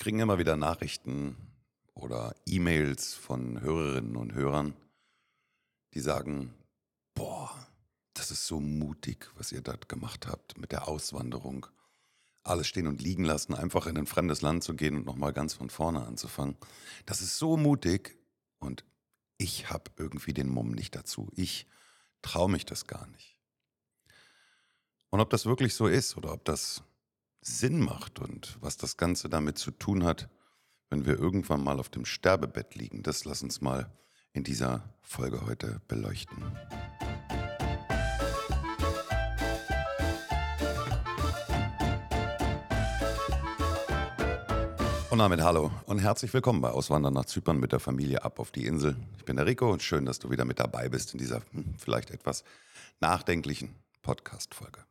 kriegen immer wieder Nachrichten oder E-Mails von Hörerinnen und Hörern, die sagen, boah, das ist so mutig, was ihr dort gemacht habt mit der Auswanderung. Alles stehen und liegen lassen, einfach in ein fremdes Land zu gehen und nochmal ganz von vorne anzufangen. Das ist so mutig und ich habe irgendwie den Mumm nicht dazu. Ich traue mich das gar nicht. Und ob das wirklich so ist oder ob das Sinn macht und was das Ganze damit zu tun hat, wenn wir irgendwann mal auf dem Sterbebett liegen, das lass uns mal in dieser Folge heute beleuchten. Und damit hallo und herzlich willkommen bei Auswandern nach Zypern mit der Familie ab auf die Insel. Ich bin der Rico und schön, dass du wieder mit dabei bist in dieser hm, vielleicht etwas nachdenklichen Podcast-Folge.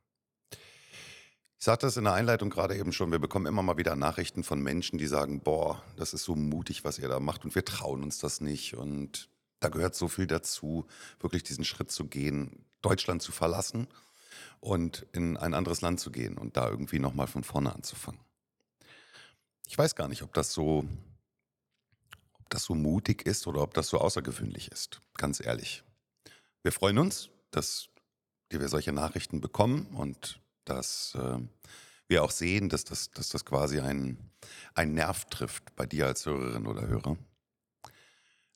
Ich sagte es in der Einleitung gerade eben schon, wir bekommen immer mal wieder Nachrichten von Menschen, die sagen, boah, das ist so mutig, was ihr da macht und wir trauen uns das nicht und da gehört so viel dazu, wirklich diesen Schritt zu gehen, Deutschland zu verlassen und in ein anderes Land zu gehen und da irgendwie nochmal von vorne anzufangen. Ich weiß gar nicht, ob das so, ob das so mutig ist oder ob das so außergewöhnlich ist, ganz ehrlich. Wir freuen uns, dass wir solche Nachrichten bekommen und dass äh, wir auch sehen, dass das, dass das quasi einen, einen Nerv trifft bei dir als Hörerin oder Hörer.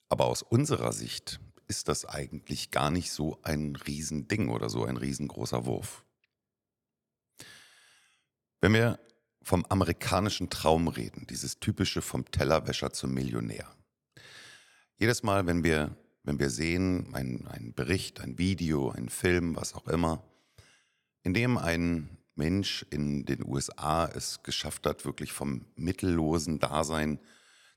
Aber aus unserer Sicht ist das eigentlich gar nicht so ein Riesending oder so ein riesengroßer Wurf. Wenn wir vom amerikanischen Traum reden, dieses typische vom Tellerwäscher zum Millionär. Jedes Mal, wenn wir, wenn wir sehen, ein Bericht, ein Video, ein Film, was auch immer, in dem ein Mensch in den USA es geschafft hat, wirklich vom mittellosen Dasein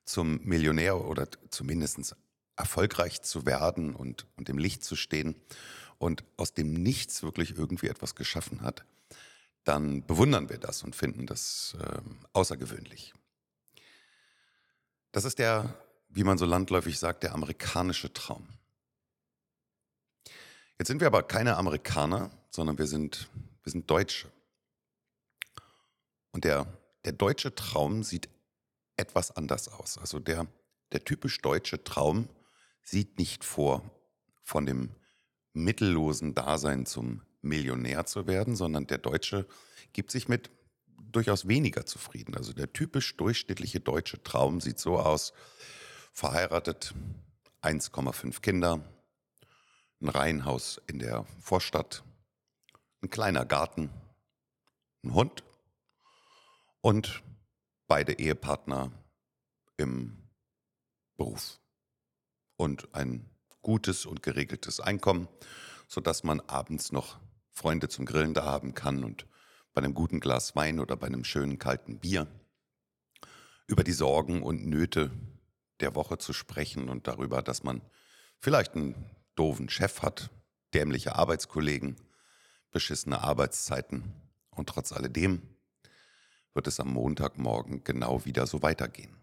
zum Millionär oder zumindest erfolgreich zu werden und, und im Licht zu stehen und aus dem Nichts wirklich irgendwie etwas geschaffen hat, dann bewundern wir das und finden das äh, außergewöhnlich. Das ist der, wie man so landläufig sagt, der amerikanische Traum. Jetzt sind wir aber keine Amerikaner, sondern wir sind, wir sind Deutsche. Und der, der deutsche Traum sieht etwas anders aus. Also der, der typisch deutsche Traum sieht nicht vor, von dem mittellosen Dasein zum Millionär zu werden, sondern der Deutsche gibt sich mit durchaus weniger zufrieden. Also der typisch durchschnittliche deutsche Traum sieht so aus, verheiratet, 1,5 Kinder, ein Reihenhaus in der Vorstadt, ein kleiner Garten, ein Hund und beide Ehepartner im Beruf. Und ein gutes und geregeltes Einkommen, sodass man abends noch Freunde zum Grillen da haben kann und bei einem guten Glas Wein oder bei einem schönen kalten Bier über die Sorgen und Nöte der Woche zu sprechen und darüber, dass man vielleicht einen doofen Chef hat, dämliche Arbeitskollegen, beschissene Arbeitszeiten und trotz alledem wird es am Montagmorgen genau wieder so weitergehen.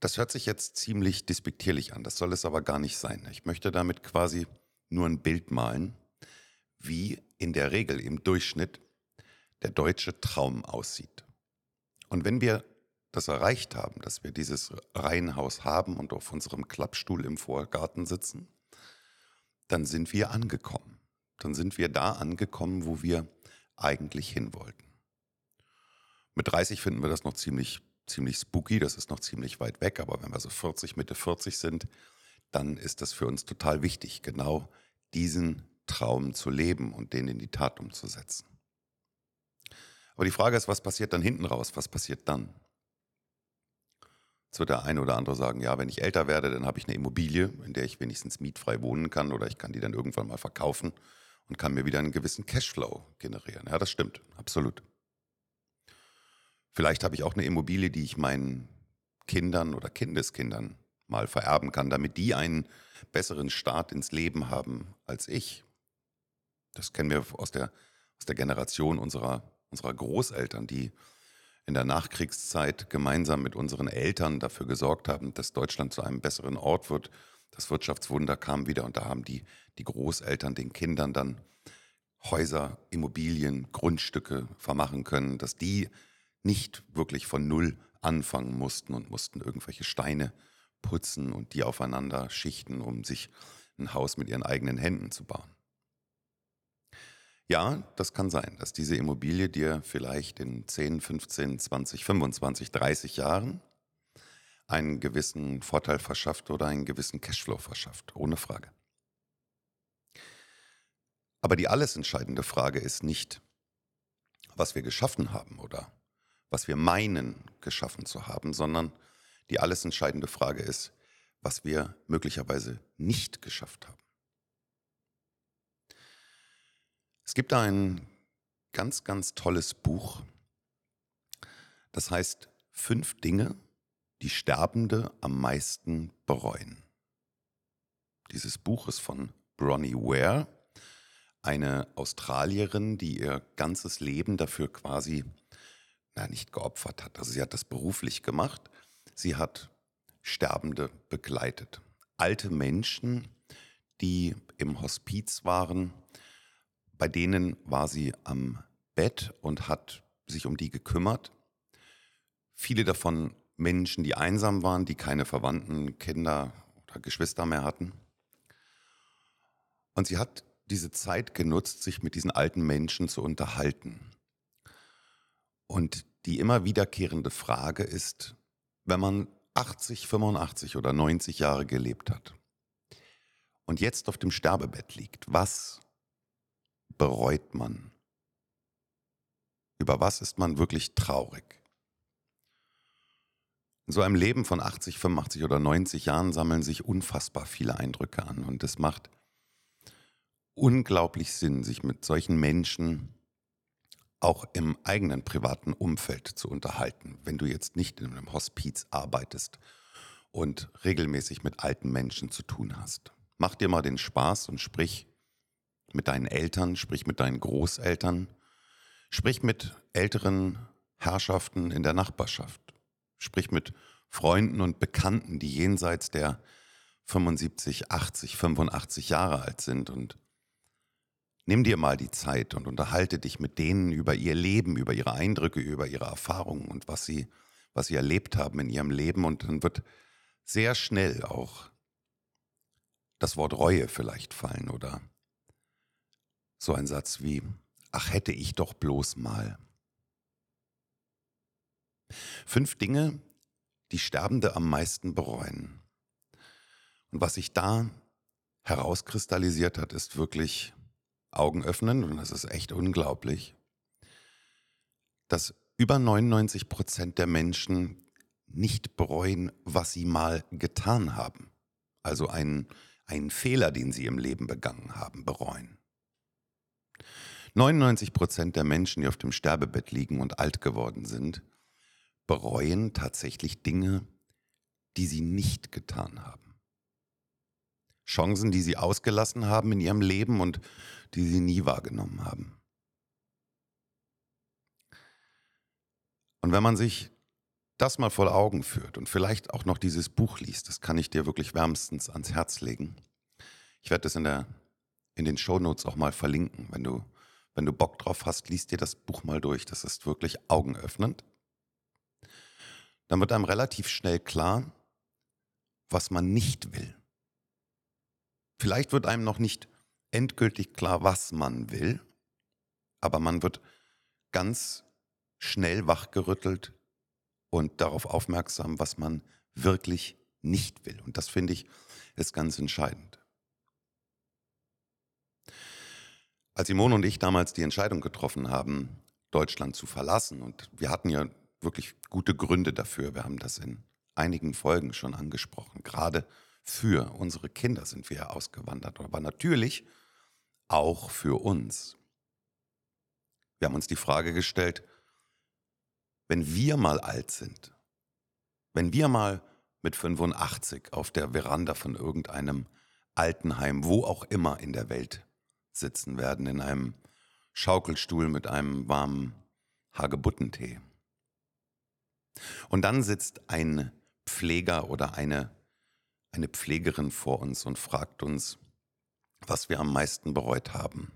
Das hört sich jetzt ziemlich despektierlich an, das soll es aber gar nicht sein. Ich möchte damit quasi nur ein Bild malen, wie in der Regel im Durchschnitt der deutsche Traum aussieht. Und wenn wir das erreicht haben, dass wir dieses Reihenhaus haben und auf unserem Klappstuhl im Vorgarten sitzen, dann sind wir angekommen. Dann sind wir da angekommen, wo wir eigentlich hin wollten. Mit 30 finden wir das noch ziemlich, ziemlich spooky, das ist noch ziemlich weit weg, aber wenn wir so 40, Mitte 40 sind, dann ist das für uns total wichtig, genau diesen Traum zu leben und den in die Tat umzusetzen. Aber die Frage ist, was passiert dann hinten raus? Was passiert dann? Jetzt wird der eine oder andere sagen, ja, wenn ich älter werde, dann habe ich eine Immobilie, in der ich wenigstens mietfrei wohnen kann oder ich kann die dann irgendwann mal verkaufen und kann mir wieder einen gewissen Cashflow generieren. Ja, das stimmt, absolut. Vielleicht habe ich auch eine Immobilie, die ich meinen Kindern oder Kindeskindern mal vererben kann, damit die einen besseren Start ins Leben haben als ich. Das kennen wir aus der, aus der Generation unserer, unserer Großeltern, die in der Nachkriegszeit gemeinsam mit unseren Eltern dafür gesorgt haben, dass Deutschland zu einem besseren Ort wird. Das Wirtschaftswunder kam wieder und da haben die, die Großeltern den Kindern dann Häuser, Immobilien, Grundstücke vermachen können, dass die nicht wirklich von Null anfangen mussten und mussten irgendwelche Steine putzen und die aufeinander schichten, um sich ein Haus mit ihren eigenen Händen zu bauen. Ja, das kann sein, dass diese Immobilie dir vielleicht in 10, 15, 20, 25, 30 Jahren einen gewissen Vorteil verschafft oder einen gewissen Cashflow verschafft, ohne Frage. Aber die alles entscheidende Frage ist nicht, was wir geschaffen haben oder was wir meinen geschaffen zu haben, sondern die alles entscheidende Frage ist, was wir möglicherweise nicht geschafft haben. Es gibt ein ganz, ganz tolles Buch, das heißt Fünf Dinge, die Sterbende am meisten bereuen. Dieses Buch ist von Bronnie Ware eine Australierin, die ihr ganzes Leben dafür quasi, na, nicht geopfert hat. Also sie hat das beruflich gemacht. Sie hat Sterbende begleitet. Alte Menschen, die im Hospiz waren, bei denen war sie am Bett und hat sich um die gekümmert. Viele davon Menschen, die einsam waren, die keine Verwandten, Kinder oder Geschwister mehr hatten. Und sie hat diese Zeit genutzt, sich mit diesen alten Menschen zu unterhalten. Und die immer wiederkehrende Frage ist, wenn man 80, 85 oder 90 Jahre gelebt hat und jetzt auf dem Sterbebett liegt, was bereut man? Über was ist man wirklich traurig? In so einem Leben von 80, 85 oder 90 Jahren sammeln sich unfassbar viele Eindrücke an und es macht unglaublich Sinn, sich mit solchen Menschen auch im eigenen privaten Umfeld zu unterhalten, wenn du jetzt nicht in einem Hospiz arbeitest und regelmäßig mit alten Menschen zu tun hast. Mach dir mal den Spaß und sprich mit deinen Eltern, sprich mit deinen Großeltern, sprich mit älteren Herrschaften in der Nachbarschaft, sprich mit Freunden und Bekannten, die jenseits der 75, 80, 85 Jahre alt sind und Nimm dir mal die Zeit und unterhalte dich mit denen über ihr Leben, über ihre Eindrücke, über ihre Erfahrungen und was sie, was sie erlebt haben in ihrem Leben. Und dann wird sehr schnell auch das Wort Reue vielleicht fallen oder so ein Satz wie, ach hätte ich doch bloß mal. Fünf Dinge, die Sterbende am meisten bereuen. Und was sich da herauskristallisiert hat, ist wirklich Augen öffnen, und das ist echt unglaublich, dass über 99 Prozent der Menschen nicht bereuen, was sie mal getan haben. Also einen, einen Fehler, den sie im Leben begangen haben, bereuen. 99 Prozent der Menschen, die auf dem Sterbebett liegen und alt geworden sind, bereuen tatsächlich Dinge, die sie nicht getan haben. Chancen, die sie ausgelassen haben in ihrem Leben und die sie nie wahrgenommen haben. Und wenn man sich das mal vor Augen führt und vielleicht auch noch dieses Buch liest, das kann ich dir wirklich wärmstens ans Herz legen. Ich werde das in, der, in den Shownotes auch mal verlinken. Wenn du, wenn du Bock drauf hast, liest dir das Buch mal durch. Das ist wirklich augenöffnend. Dann wird einem relativ schnell klar, was man nicht will. Vielleicht wird einem noch nicht endgültig klar, was man will, aber man wird ganz schnell wachgerüttelt und darauf aufmerksam, was man wirklich nicht will. Und das finde ich ist ganz entscheidend. Als Simone und ich damals die Entscheidung getroffen haben, Deutschland zu verlassen, und wir hatten ja wirklich gute Gründe dafür, wir haben das in einigen Folgen schon angesprochen, gerade für unsere Kinder sind wir ausgewandert, aber natürlich auch für uns. Wir haben uns die Frage gestellt, wenn wir mal alt sind, wenn wir mal mit 85 auf der Veranda von irgendeinem Altenheim, wo auch immer in der Welt sitzen werden, in einem Schaukelstuhl mit einem warmen Hagebuttentee. Und dann sitzt ein Pfleger oder eine eine Pflegerin vor uns und fragt uns, was wir am meisten bereut haben.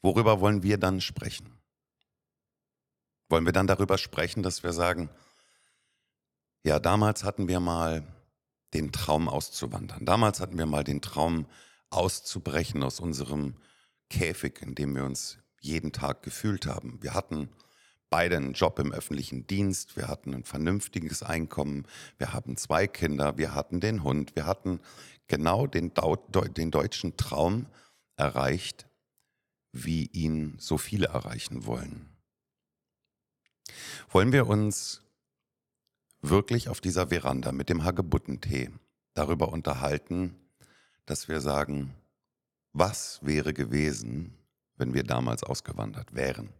worüber wollen wir dann sprechen? Wollen wir dann darüber sprechen, dass wir sagen, ja, damals hatten wir mal den Traum auszuwandern. Damals hatten wir mal den Traum auszubrechen aus unserem Käfig, in dem wir uns jeden Tag gefühlt haben. Wir hatten beide einen Job im öffentlichen Dienst, wir hatten ein vernünftiges Einkommen, wir hatten zwei Kinder, wir hatten den Hund, wir hatten genau den, den deutschen Traum erreicht, wie ihn so viele erreichen wollen. Wollen wir uns wirklich auf dieser Veranda mit dem Hagebuttentee darüber unterhalten, dass wir sagen, was wäre gewesen, wenn wir damals ausgewandert wären?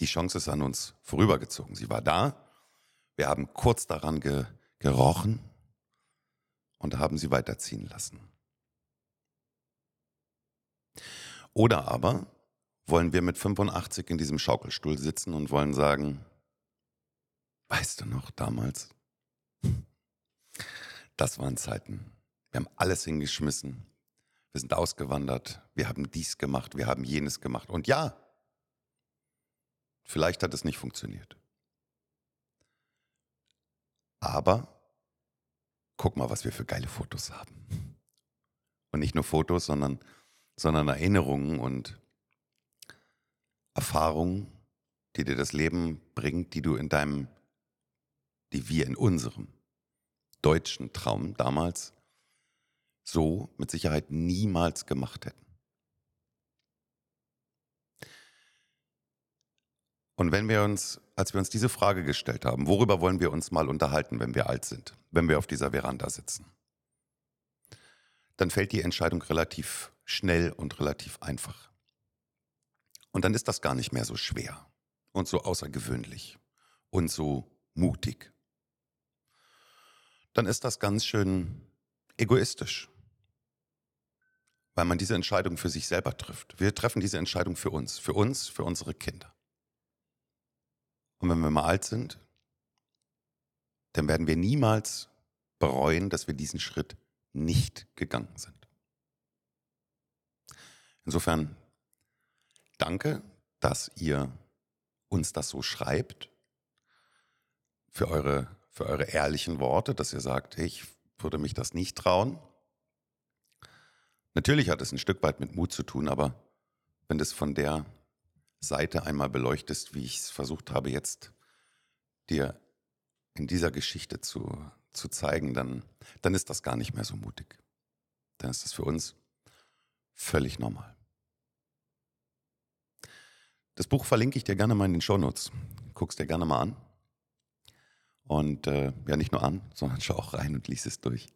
Die Chance ist an uns vorübergezogen. Sie war da. Wir haben kurz daran ge gerochen und haben sie weiterziehen lassen. Oder aber wollen wir mit 85 in diesem Schaukelstuhl sitzen und wollen sagen, weißt du noch damals? Das waren Zeiten. Wir haben alles hingeschmissen. Wir sind ausgewandert. Wir haben dies gemacht. Wir haben jenes gemacht. Und ja, vielleicht hat es nicht funktioniert. Aber guck mal, was wir für geile Fotos haben. Und nicht nur Fotos, sondern, sondern Erinnerungen und Erfahrungen, die dir das Leben bringt, die du in deinem, die wir in unserem deutschen Traum damals so mit Sicherheit niemals gemacht hätten. Und wenn wir uns, als wir uns diese Frage gestellt haben, worüber wollen wir uns mal unterhalten, wenn wir alt sind, wenn wir auf dieser Veranda sitzen, dann fällt die Entscheidung relativ schnell und relativ einfach. Und dann ist das gar nicht mehr so schwer und so außergewöhnlich und so mutig. Dann ist das ganz schön egoistisch, weil man diese Entscheidung für sich selber trifft. Wir treffen diese Entscheidung für uns, für uns, für unsere Kinder. Und wenn wir mal alt sind, dann werden wir niemals bereuen, dass wir diesen Schritt nicht gegangen sind. Insofern danke, dass ihr uns das so schreibt, für eure, für eure ehrlichen Worte, dass ihr sagt, ich würde mich das nicht trauen. Natürlich hat es ein Stück weit mit Mut zu tun, aber wenn das von der Seite einmal beleuchtest, wie ich es versucht habe, jetzt dir in dieser Geschichte zu, zu zeigen, dann, dann ist das gar nicht mehr so mutig. Dann ist das für uns völlig normal. Das Buch verlinke ich dir gerne mal in den Shownotes. Guckst dir gerne mal an. Und äh, ja, nicht nur an, sondern schau auch rein und lies es durch.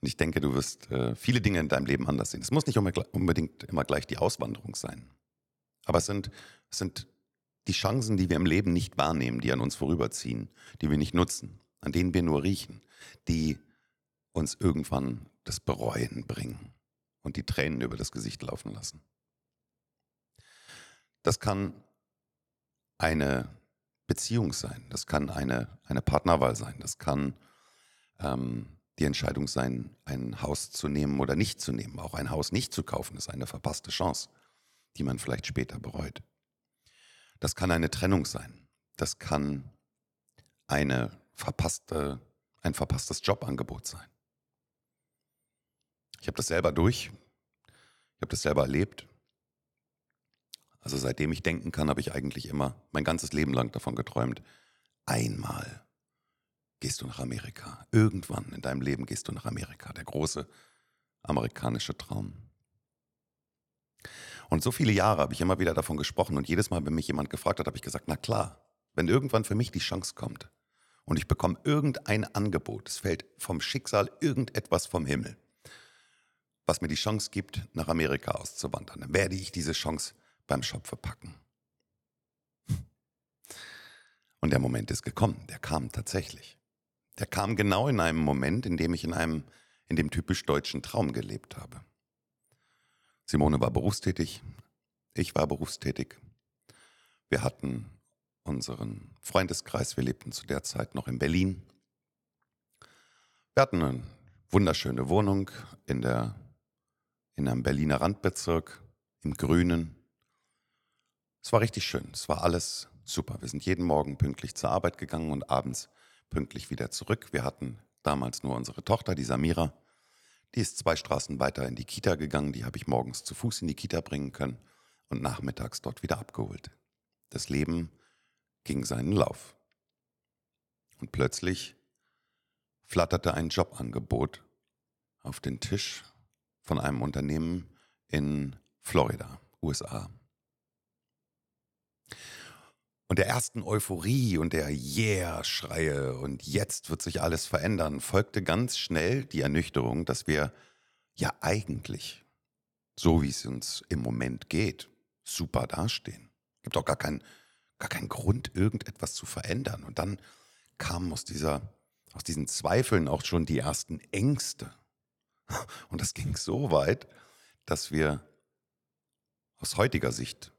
Und ich denke, du wirst äh, viele Dinge in deinem Leben anders sehen. Es muss nicht unbedingt immer gleich die Auswanderung sein. Aber es sind, es sind die Chancen, die wir im Leben nicht wahrnehmen, die an uns vorüberziehen, die wir nicht nutzen, an denen wir nur riechen, die uns irgendwann das Bereuen bringen und die Tränen über das Gesicht laufen lassen. Das kann eine Beziehung sein, das kann eine, eine Partnerwahl sein, das kann ähm, die Entscheidung sein, ein Haus zu nehmen oder nicht zu nehmen. Auch ein Haus nicht zu kaufen ist eine verpasste Chance, die man vielleicht später bereut. Das kann eine Trennung sein, das kann eine verpasste, ein verpasstes Jobangebot sein. Ich habe das selber durch, ich habe das selber erlebt also seitdem ich denken kann, habe ich eigentlich immer mein ganzes Leben lang davon geträumt, einmal gehst du nach Amerika. Irgendwann in deinem Leben gehst du nach Amerika. Der große amerikanische Traum. Und so viele Jahre habe ich immer wieder davon gesprochen und jedes Mal, wenn mich jemand gefragt hat, habe ich gesagt, na klar, wenn irgendwann für mich die Chance kommt und ich bekomme irgendein Angebot, es fällt vom Schicksal irgendetwas vom Himmel, was mir die Chance gibt, nach Amerika auszuwandern, dann werde ich diese Chance beim Schopfe packen. Und der Moment ist gekommen, der kam tatsächlich. Der kam genau in einem Moment, in dem ich in einem, in dem typisch deutschen Traum gelebt habe. Simone war berufstätig, ich war berufstätig. Wir hatten unseren Freundeskreis, wir lebten zu der Zeit noch in Berlin. Wir hatten eine wunderschöne Wohnung in der in einem Berliner Randbezirk, im Grünen. Es war richtig schön. Es war alles super. Wir sind jeden Morgen pünktlich zur Arbeit gegangen und abends pünktlich wieder zurück. Wir hatten damals nur unsere Tochter, die Samira. Die ist zwei Straßen weiter in die Kita gegangen. Die habe ich morgens zu Fuß in die Kita bringen können und nachmittags dort wieder abgeholt. Das Leben ging seinen Lauf. Und plötzlich flatterte ein Jobangebot auf den Tisch von einem Unternehmen in Florida, USA. Und der ersten Euphorie und der Yeah-Schreie und jetzt wird sich alles verändern, folgte ganz schnell die Ernüchterung, dass wir ja eigentlich, so wie es uns im Moment geht, super dastehen. Gibt auch gar keinen, gar keinen Grund, irgendetwas zu verändern. Und dann kamen aus, dieser, aus diesen Zweifeln auch schon die ersten Ängste. Und das ging so weit, dass wir aus heutiger Sicht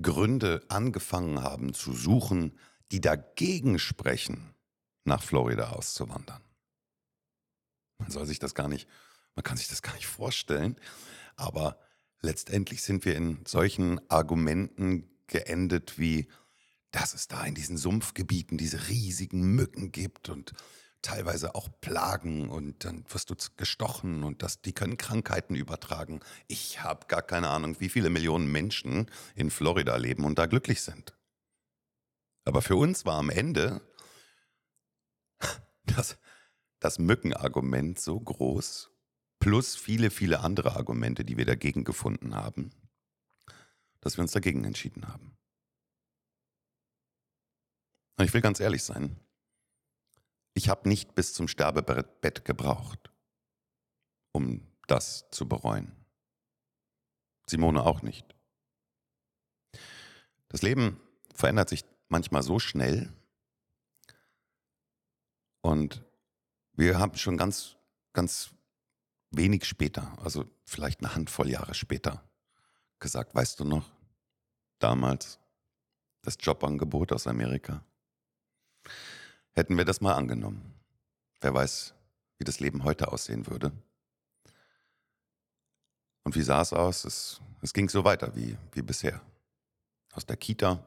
Gründe angefangen haben zu suchen, die dagegen sprechen, nach Florida auszuwandern. Man soll sich das gar nicht, man kann sich das gar nicht vorstellen, aber letztendlich sind wir in solchen Argumenten geendet wie, dass es da in diesen Sumpfgebieten diese riesigen Mücken gibt und teilweise auch Plagen und dann wirst du gestochen und das, die können Krankheiten übertragen. Ich habe gar keine Ahnung, wie viele Millionen Menschen in Florida leben und da glücklich sind. Aber für uns war am Ende das, das Mückenargument so groß, plus viele, viele andere Argumente, die wir dagegen gefunden haben, dass wir uns dagegen entschieden haben. Und ich will ganz ehrlich sein, ich habe nicht bis zum Sterbebett gebraucht, um das zu bereuen. Simone auch nicht. Das Leben verändert sich manchmal so schnell und wir haben schon ganz, ganz wenig später, also vielleicht eine Handvoll Jahre später, gesagt, weißt du noch, damals das Jobangebot aus Amerika. Hätten wir das mal angenommen. Wer weiß, wie das Leben heute aussehen würde. Und wie sah es aus? Es, es ging so weiter wie, wie bisher. Aus der Kita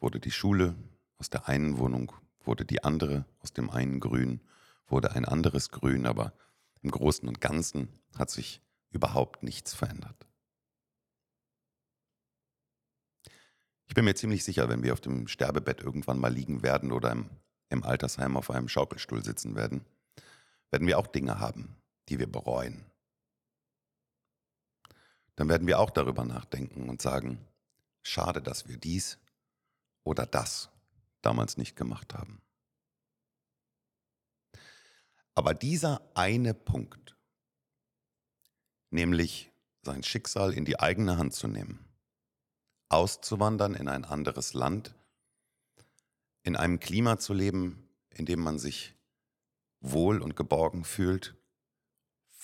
wurde die Schule, aus der einen Wohnung wurde die andere, aus dem einen Grün wurde ein anderes Grün, aber im Großen und Ganzen hat sich überhaupt nichts verändert. Ich bin mir ziemlich sicher, wenn wir auf dem Sterbebett irgendwann mal liegen werden oder im im Altersheim auf einem Schaukelstuhl sitzen werden, werden wir auch Dinge haben, die wir bereuen. Dann werden wir auch darüber nachdenken und sagen, schade, dass wir dies oder das damals nicht gemacht haben. Aber dieser eine Punkt, nämlich sein Schicksal in die eigene Hand zu nehmen, auszuwandern in ein anderes Land, in einem Klima zu leben, in dem man sich wohl und geborgen fühlt,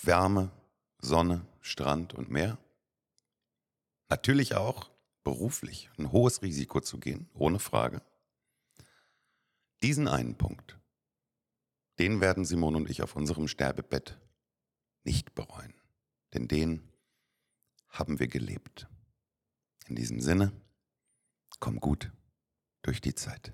Wärme, Sonne, Strand und Meer. Natürlich auch beruflich ein hohes Risiko zu gehen, ohne Frage. Diesen einen Punkt, den werden Simone und ich auf unserem Sterbebett nicht bereuen, denn den haben wir gelebt. In diesem Sinne, komm gut durch die Zeit.